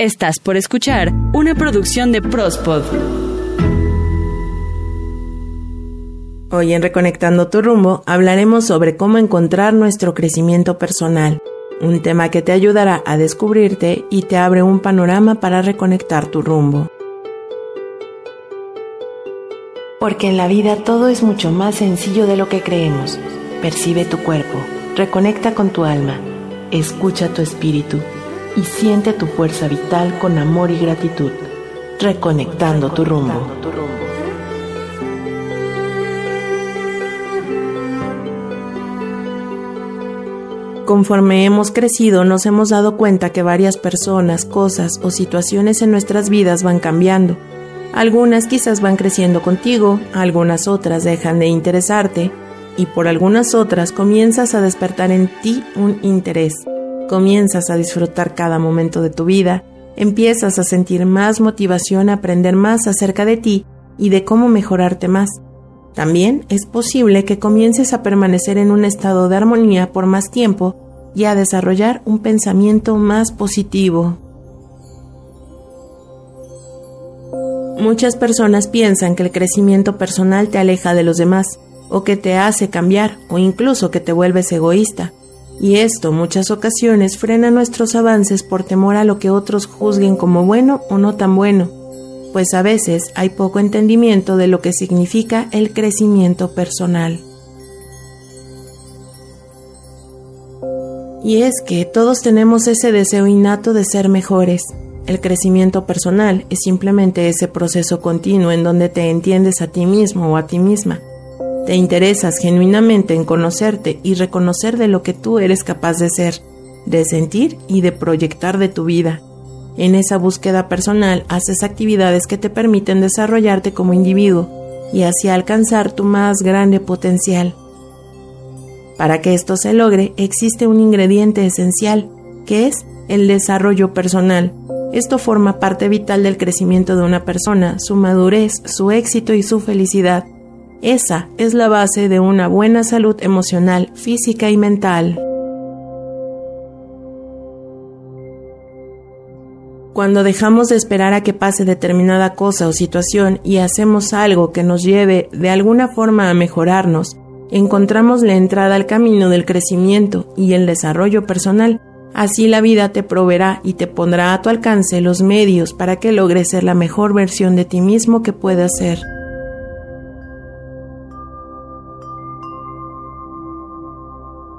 Estás por escuchar una producción de Prospod. Hoy en Reconectando tu rumbo hablaremos sobre cómo encontrar nuestro crecimiento personal, un tema que te ayudará a descubrirte y te abre un panorama para reconectar tu rumbo. Porque en la vida todo es mucho más sencillo de lo que creemos. Percibe tu cuerpo, reconecta con tu alma, escucha tu espíritu y siente tu fuerza vital con amor y gratitud, reconectando tu rumbo. Conforme hemos crecido nos hemos dado cuenta que varias personas, cosas o situaciones en nuestras vidas van cambiando. Algunas quizás van creciendo contigo, algunas otras dejan de interesarte y por algunas otras comienzas a despertar en ti un interés comienzas a disfrutar cada momento de tu vida, empiezas a sentir más motivación a aprender más acerca de ti y de cómo mejorarte más. También es posible que comiences a permanecer en un estado de armonía por más tiempo y a desarrollar un pensamiento más positivo. Muchas personas piensan que el crecimiento personal te aleja de los demás, o que te hace cambiar, o incluso que te vuelves egoísta y esto muchas ocasiones frena nuestros avances por temor a lo que otros juzguen como bueno o no tan bueno, pues a veces hay poco entendimiento de lo que significa el crecimiento personal. Y es que todos tenemos ese deseo innato de ser mejores. El crecimiento personal es simplemente ese proceso continuo en donde te entiendes a ti mismo o a ti misma te interesas genuinamente en conocerte y reconocer de lo que tú eres capaz de ser, de sentir y de proyectar de tu vida. En esa búsqueda personal haces actividades que te permiten desarrollarte como individuo y así alcanzar tu más grande potencial. Para que esto se logre existe un ingrediente esencial, que es el desarrollo personal. Esto forma parte vital del crecimiento de una persona, su madurez, su éxito y su felicidad. Esa es la base de una buena salud emocional, física y mental. Cuando dejamos de esperar a que pase determinada cosa o situación y hacemos algo que nos lleve de alguna forma a mejorarnos, encontramos la entrada al camino del crecimiento y el desarrollo personal. Así la vida te proveerá y te pondrá a tu alcance los medios para que logres ser la mejor versión de ti mismo que puedas ser.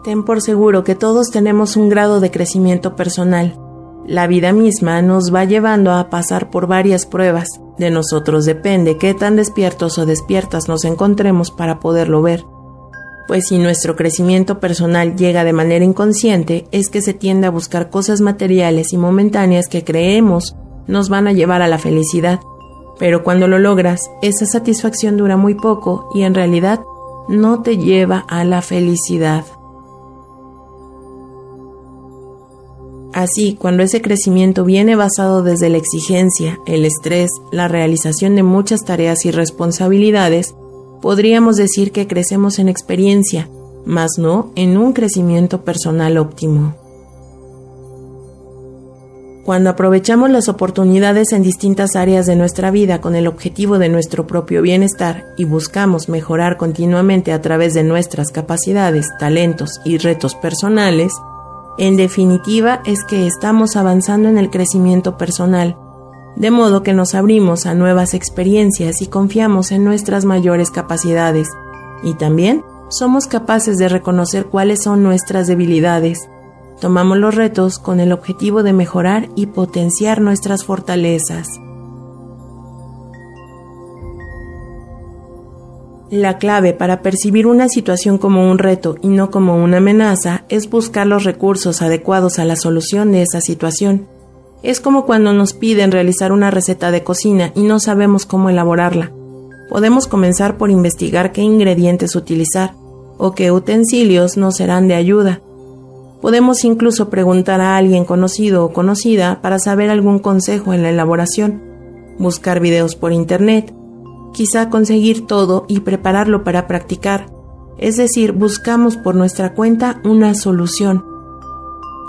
Ten por seguro que todos tenemos un grado de crecimiento personal. La vida misma nos va llevando a pasar por varias pruebas. De nosotros depende qué tan despiertos o despiertas nos encontremos para poderlo ver. Pues si nuestro crecimiento personal llega de manera inconsciente, es que se tiende a buscar cosas materiales y momentáneas que creemos nos van a llevar a la felicidad. Pero cuando lo logras, esa satisfacción dura muy poco y en realidad no te lleva a la felicidad. Así, cuando ese crecimiento viene basado desde la exigencia, el estrés, la realización de muchas tareas y responsabilidades, podríamos decir que crecemos en experiencia, mas no en un crecimiento personal óptimo. Cuando aprovechamos las oportunidades en distintas áreas de nuestra vida con el objetivo de nuestro propio bienestar y buscamos mejorar continuamente a través de nuestras capacidades, talentos y retos personales, en definitiva, es que estamos avanzando en el crecimiento personal, de modo que nos abrimos a nuevas experiencias y confiamos en nuestras mayores capacidades, y también somos capaces de reconocer cuáles son nuestras debilidades. Tomamos los retos con el objetivo de mejorar y potenciar nuestras fortalezas. La clave para percibir una situación como un reto y no como una amenaza es buscar los recursos adecuados a la solución de esa situación. Es como cuando nos piden realizar una receta de cocina y no sabemos cómo elaborarla. Podemos comenzar por investigar qué ingredientes utilizar o qué utensilios nos serán de ayuda. Podemos incluso preguntar a alguien conocido o conocida para saber algún consejo en la elaboración, buscar videos por internet quizá conseguir todo y prepararlo para practicar, es decir, buscamos por nuestra cuenta una solución.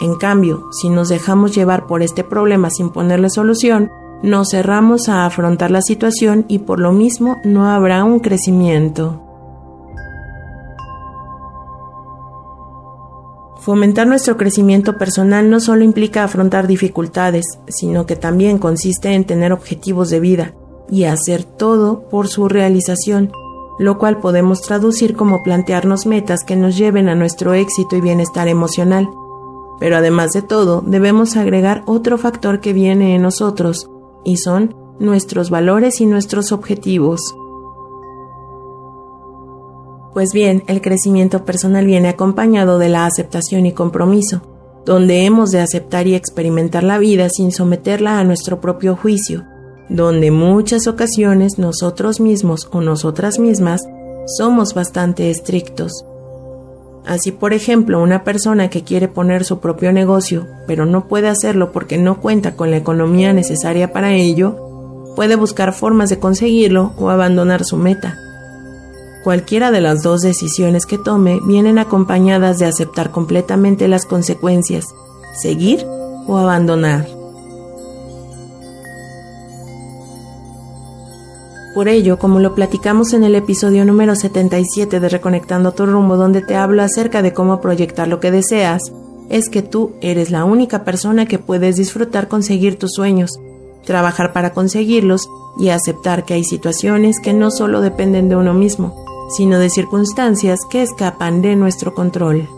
En cambio, si nos dejamos llevar por este problema sin ponerle solución, nos cerramos a afrontar la situación y por lo mismo no habrá un crecimiento. Fomentar nuestro crecimiento personal no solo implica afrontar dificultades, sino que también consiste en tener objetivos de vida y hacer todo por su realización, lo cual podemos traducir como plantearnos metas que nos lleven a nuestro éxito y bienestar emocional. Pero además de todo, debemos agregar otro factor que viene en nosotros, y son nuestros valores y nuestros objetivos. Pues bien, el crecimiento personal viene acompañado de la aceptación y compromiso, donde hemos de aceptar y experimentar la vida sin someterla a nuestro propio juicio, donde muchas ocasiones nosotros mismos o nosotras mismas somos bastante estrictos. Así, por ejemplo, una persona que quiere poner su propio negocio, pero no puede hacerlo porque no cuenta con la economía necesaria para ello, puede buscar formas de conseguirlo o abandonar su meta. Cualquiera de las dos decisiones que tome vienen acompañadas de aceptar completamente las consecuencias, seguir o abandonar. Por ello, como lo platicamos en el episodio número 77 de Reconectando tu rumbo, donde te hablo acerca de cómo proyectar lo que deseas, es que tú eres la única persona que puedes disfrutar conseguir tus sueños, trabajar para conseguirlos y aceptar que hay situaciones que no solo dependen de uno mismo, sino de circunstancias que escapan de nuestro control.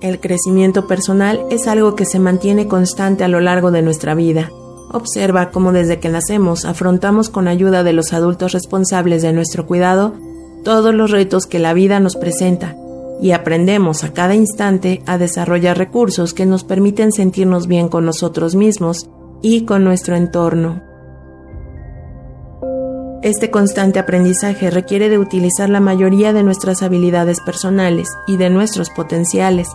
El crecimiento personal es algo que se mantiene constante a lo largo de nuestra vida. Observa cómo desde que nacemos afrontamos con ayuda de los adultos responsables de nuestro cuidado todos los retos que la vida nos presenta y aprendemos a cada instante a desarrollar recursos que nos permiten sentirnos bien con nosotros mismos y con nuestro entorno. Este constante aprendizaje requiere de utilizar la mayoría de nuestras habilidades personales y de nuestros potenciales,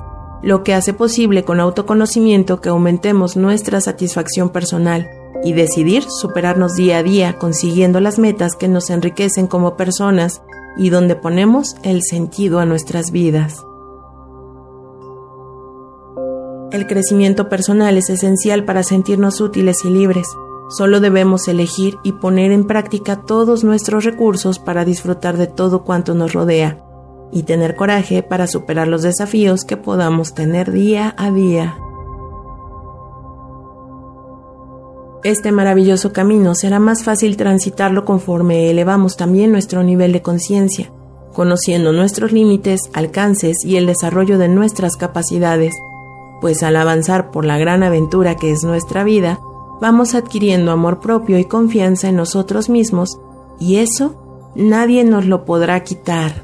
lo que hace posible con autoconocimiento que aumentemos nuestra satisfacción personal y decidir superarnos día a día consiguiendo las metas que nos enriquecen como personas y donde ponemos el sentido a nuestras vidas. El crecimiento personal es esencial para sentirnos útiles y libres. Solo debemos elegir y poner en práctica todos nuestros recursos para disfrutar de todo cuanto nos rodea y tener coraje para superar los desafíos que podamos tener día a día. Este maravilloso camino será más fácil transitarlo conforme elevamos también nuestro nivel de conciencia, conociendo nuestros límites, alcances y el desarrollo de nuestras capacidades pues al avanzar por la gran aventura que es nuestra vida, vamos adquiriendo amor propio y confianza en nosotros mismos, y eso nadie nos lo podrá quitar.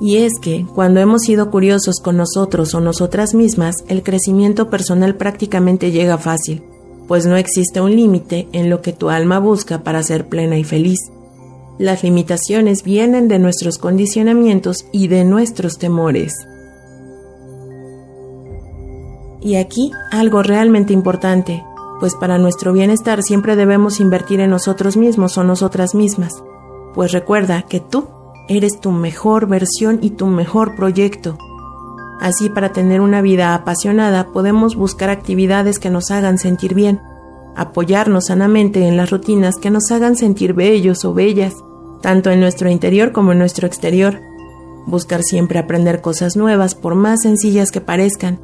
Y es que, cuando hemos sido curiosos con nosotros o nosotras mismas, el crecimiento personal prácticamente llega fácil, pues no existe un límite en lo que tu alma busca para ser plena y feliz. Las limitaciones vienen de nuestros condicionamientos y de nuestros temores. Y aquí algo realmente importante, pues para nuestro bienestar siempre debemos invertir en nosotros mismos o nosotras mismas, pues recuerda que tú eres tu mejor versión y tu mejor proyecto. Así para tener una vida apasionada podemos buscar actividades que nos hagan sentir bien, apoyarnos sanamente en las rutinas que nos hagan sentir bellos o bellas, tanto en nuestro interior como en nuestro exterior. Buscar siempre aprender cosas nuevas, por más sencillas que parezcan.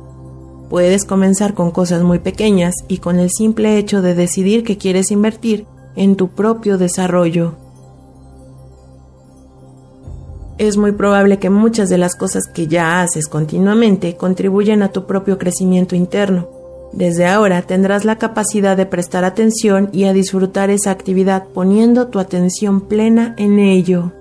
Puedes comenzar con cosas muy pequeñas y con el simple hecho de decidir que quieres invertir en tu propio desarrollo. Es muy probable que muchas de las cosas que ya haces continuamente contribuyan a tu propio crecimiento interno desde ahora tendrás la capacidad de prestar atención y a disfrutar esa actividad poniendo tu atención plena en ello.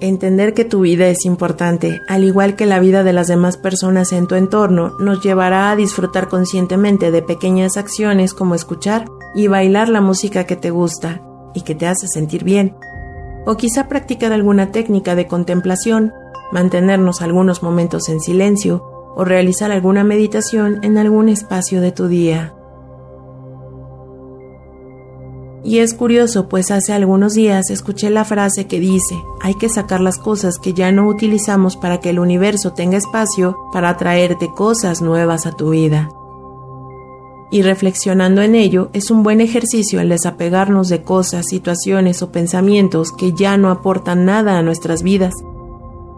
Entender que tu vida es importante, al igual que la vida de las demás personas en tu entorno, nos llevará a disfrutar conscientemente de pequeñas acciones como escuchar y bailar la música que te gusta y que te hace sentir bien, o quizá practicar alguna técnica de contemplación mantenernos algunos momentos en silencio o realizar alguna meditación en algún espacio de tu día. Y es curioso, pues hace algunos días escuché la frase que dice, hay que sacar las cosas que ya no utilizamos para que el universo tenga espacio para atraerte cosas nuevas a tu vida. Y reflexionando en ello, es un buen ejercicio el desapegarnos de cosas, situaciones o pensamientos que ya no aportan nada a nuestras vidas.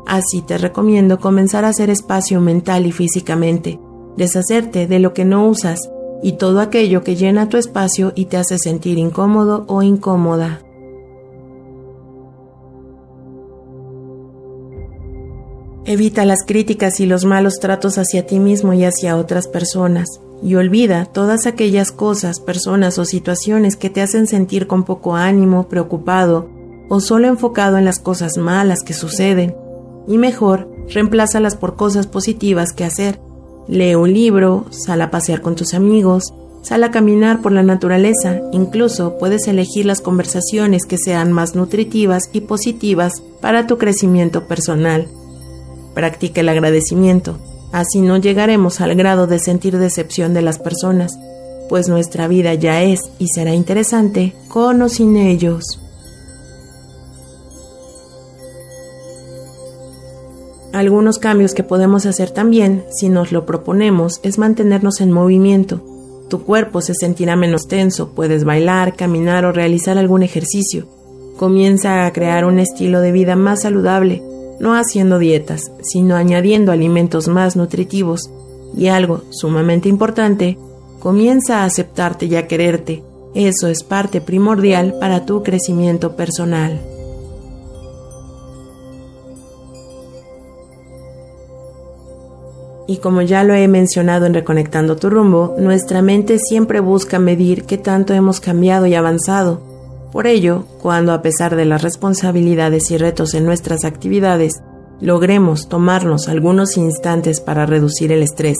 Así te recomiendo comenzar a hacer espacio mental y físicamente, deshacerte de lo que no usas y todo aquello que llena tu espacio y te hace sentir incómodo o incómoda. Evita las críticas y los malos tratos hacia ti mismo y hacia otras personas, y olvida todas aquellas cosas, personas o situaciones que te hacen sentir con poco ánimo, preocupado o solo enfocado en las cosas malas que suceden, y mejor, reemplázalas por cosas positivas que hacer, Lee un libro, sal a pasear con tus amigos, sal a caminar por la naturaleza, incluso puedes elegir las conversaciones que sean más nutritivas y positivas para tu crecimiento personal. Practica el agradecimiento, así no llegaremos al grado de sentir decepción de las personas, pues nuestra vida ya es y será interesante con o sin ellos. Algunos cambios que podemos hacer también, si nos lo proponemos, es mantenernos en movimiento. Tu cuerpo se sentirá menos tenso, puedes bailar, caminar o realizar algún ejercicio. Comienza a crear un estilo de vida más saludable, no haciendo dietas, sino añadiendo alimentos más nutritivos. Y algo sumamente importante, comienza a aceptarte y a quererte. Eso es parte primordial para tu crecimiento personal. Y como ya lo he mencionado en Reconectando tu rumbo, nuestra mente siempre busca medir qué tanto hemos cambiado y avanzado. Por ello, cuando a pesar de las responsabilidades y retos en nuestras actividades, logremos tomarnos algunos instantes para reducir el estrés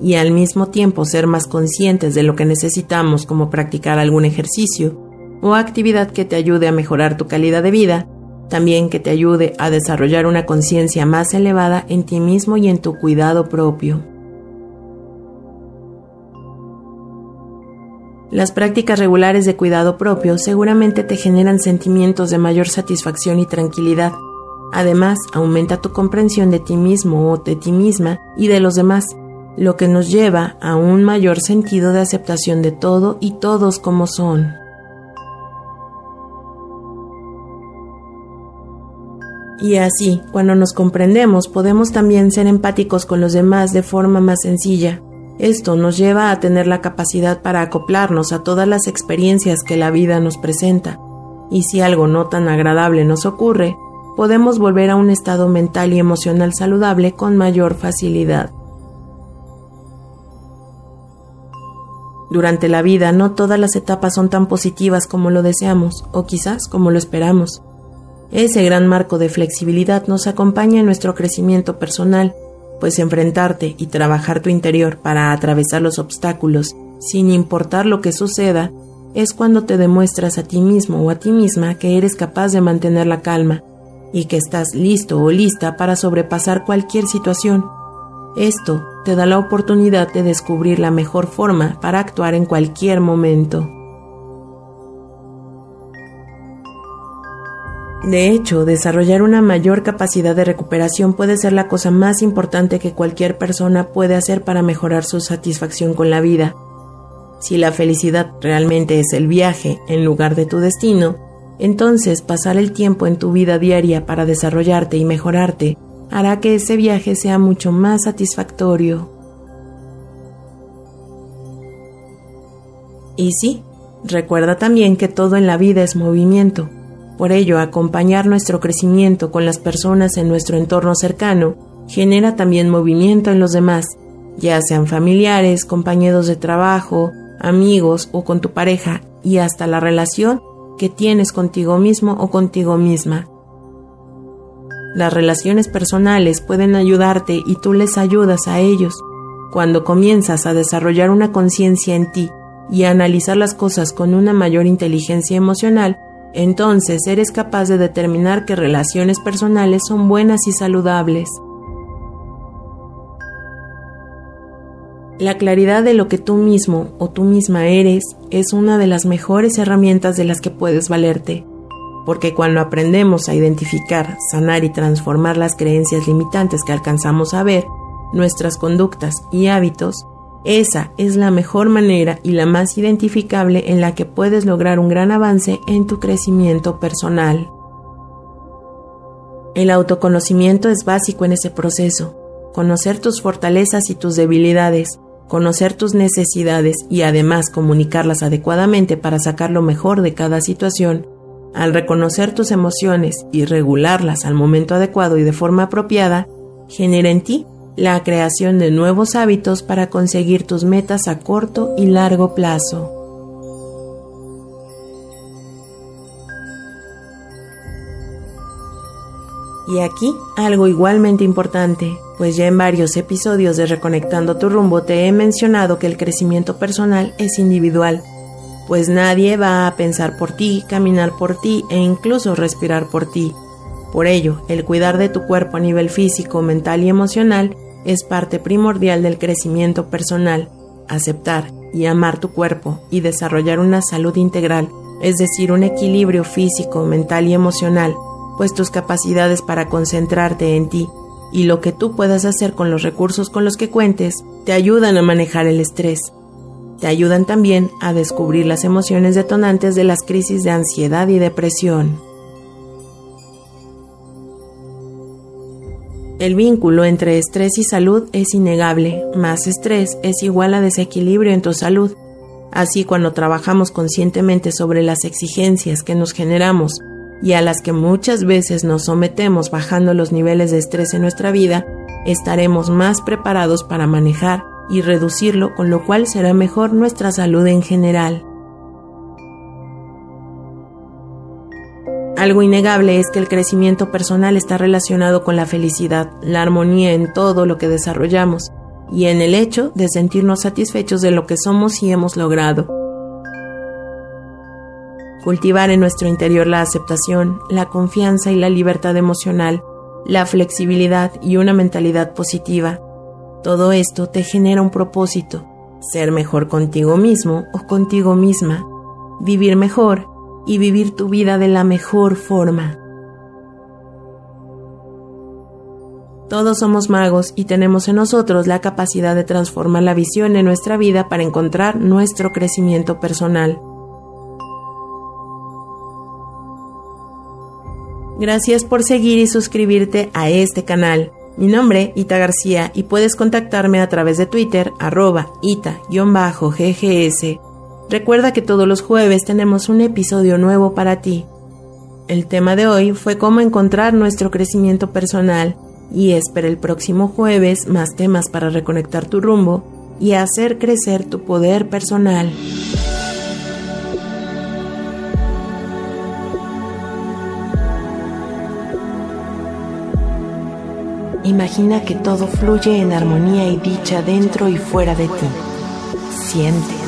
y al mismo tiempo ser más conscientes de lo que necesitamos como practicar algún ejercicio o actividad que te ayude a mejorar tu calidad de vida, también que te ayude a desarrollar una conciencia más elevada en ti mismo y en tu cuidado propio. Las prácticas regulares de cuidado propio seguramente te generan sentimientos de mayor satisfacción y tranquilidad. Además, aumenta tu comprensión de ti mismo o de ti misma y de los demás, lo que nos lleva a un mayor sentido de aceptación de todo y todos como son. Y así, cuando nos comprendemos, podemos también ser empáticos con los demás de forma más sencilla. Esto nos lleva a tener la capacidad para acoplarnos a todas las experiencias que la vida nos presenta. Y si algo no tan agradable nos ocurre, podemos volver a un estado mental y emocional saludable con mayor facilidad. Durante la vida no todas las etapas son tan positivas como lo deseamos, o quizás como lo esperamos. Ese gran marco de flexibilidad nos acompaña en nuestro crecimiento personal, pues enfrentarte y trabajar tu interior para atravesar los obstáculos, sin importar lo que suceda, es cuando te demuestras a ti mismo o a ti misma que eres capaz de mantener la calma y que estás listo o lista para sobrepasar cualquier situación. Esto te da la oportunidad de descubrir la mejor forma para actuar en cualquier momento. De hecho, desarrollar una mayor capacidad de recuperación puede ser la cosa más importante que cualquier persona puede hacer para mejorar su satisfacción con la vida. Si la felicidad realmente es el viaje en lugar de tu destino, entonces pasar el tiempo en tu vida diaria para desarrollarte y mejorarte hará que ese viaje sea mucho más satisfactorio. Y sí, recuerda también que todo en la vida es movimiento. Por ello, acompañar nuestro crecimiento con las personas en nuestro entorno cercano genera también movimiento en los demás, ya sean familiares, compañeros de trabajo, amigos o con tu pareja, y hasta la relación que tienes contigo mismo o contigo misma. Las relaciones personales pueden ayudarte y tú les ayudas a ellos. Cuando comienzas a desarrollar una conciencia en ti y a analizar las cosas con una mayor inteligencia emocional, entonces eres capaz de determinar qué relaciones personales son buenas y saludables. La claridad de lo que tú mismo o tú misma eres es una de las mejores herramientas de las que puedes valerte, porque cuando aprendemos a identificar, sanar y transformar las creencias limitantes que alcanzamos a ver, nuestras conductas y hábitos, esa es la mejor manera y la más identificable en la que puedes lograr un gran avance en tu crecimiento personal. El autoconocimiento es básico en ese proceso. Conocer tus fortalezas y tus debilidades, conocer tus necesidades y además comunicarlas adecuadamente para sacar lo mejor de cada situación, al reconocer tus emociones y regularlas al momento adecuado y de forma apropiada, genera en ti la creación de nuevos hábitos para conseguir tus metas a corto y largo plazo. Y aquí algo igualmente importante, pues ya en varios episodios de Reconectando tu rumbo te he mencionado que el crecimiento personal es individual, pues nadie va a pensar por ti, caminar por ti e incluso respirar por ti. Por ello, el cuidar de tu cuerpo a nivel físico, mental y emocional es parte primordial del crecimiento personal. Aceptar y amar tu cuerpo y desarrollar una salud integral, es decir, un equilibrio físico, mental y emocional, pues tus capacidades para concentrarte en ti y lo que tú puedas hacer con los recursos con los que cuentes te ayudan a manejar el estrés. Te ayudan también a descubrir las emociones detonantes de las crisis de ansiedad y depresión. El vínculo entre estrés y salud es innegable. Más estrés es igual a desequilibrio en tu salud. Así cuando trabajamos conscientemente sobre las exigencias que nos generamos y a las que muchas veces nos sometemos bajando los niveles de estrés en nuestra vida, estaremos más preparados para manejar y reducirlo, con lo cual será mejor nuestra salud en general. Algo innegable es que el crecimiento personal está relacionado con la felicidad, la armonía en todo lo que desarrollamos y en el hecho de sentirnos satisfechos de lo que somos y hemos logrado. Cultivar en nuestro interior la aceptación, la confianza y la libertad emocional, la flexibilidad y una mentalidad positiva. Todo esto te genera un propósito, ser mejor contigo mismo o contigo misma, vivir mejor y vivir tu vida de la mejor forma. Todos somos magos y tenemos en nosotros la capacidad de transformar la visión en nuestra vida para encontrar nuestro crecimiento personal. Gracias por seguir y suscribirte a este canal. Mi nombre, Ita García, y puedes contactarme a través de Twitter, arroba ita-ggs. Recuerda que todos los jueves tenemos un episodio nuevo para ti. El tema de hoy fue cómo encontrar nuestro crecimiento personal y espera el próximo jueves más temas para reconectar tu rumbo y hacer crecer tu poder personal. Imagina que todo fluye en armonía y dicha dentro y fuera de ti. Siente,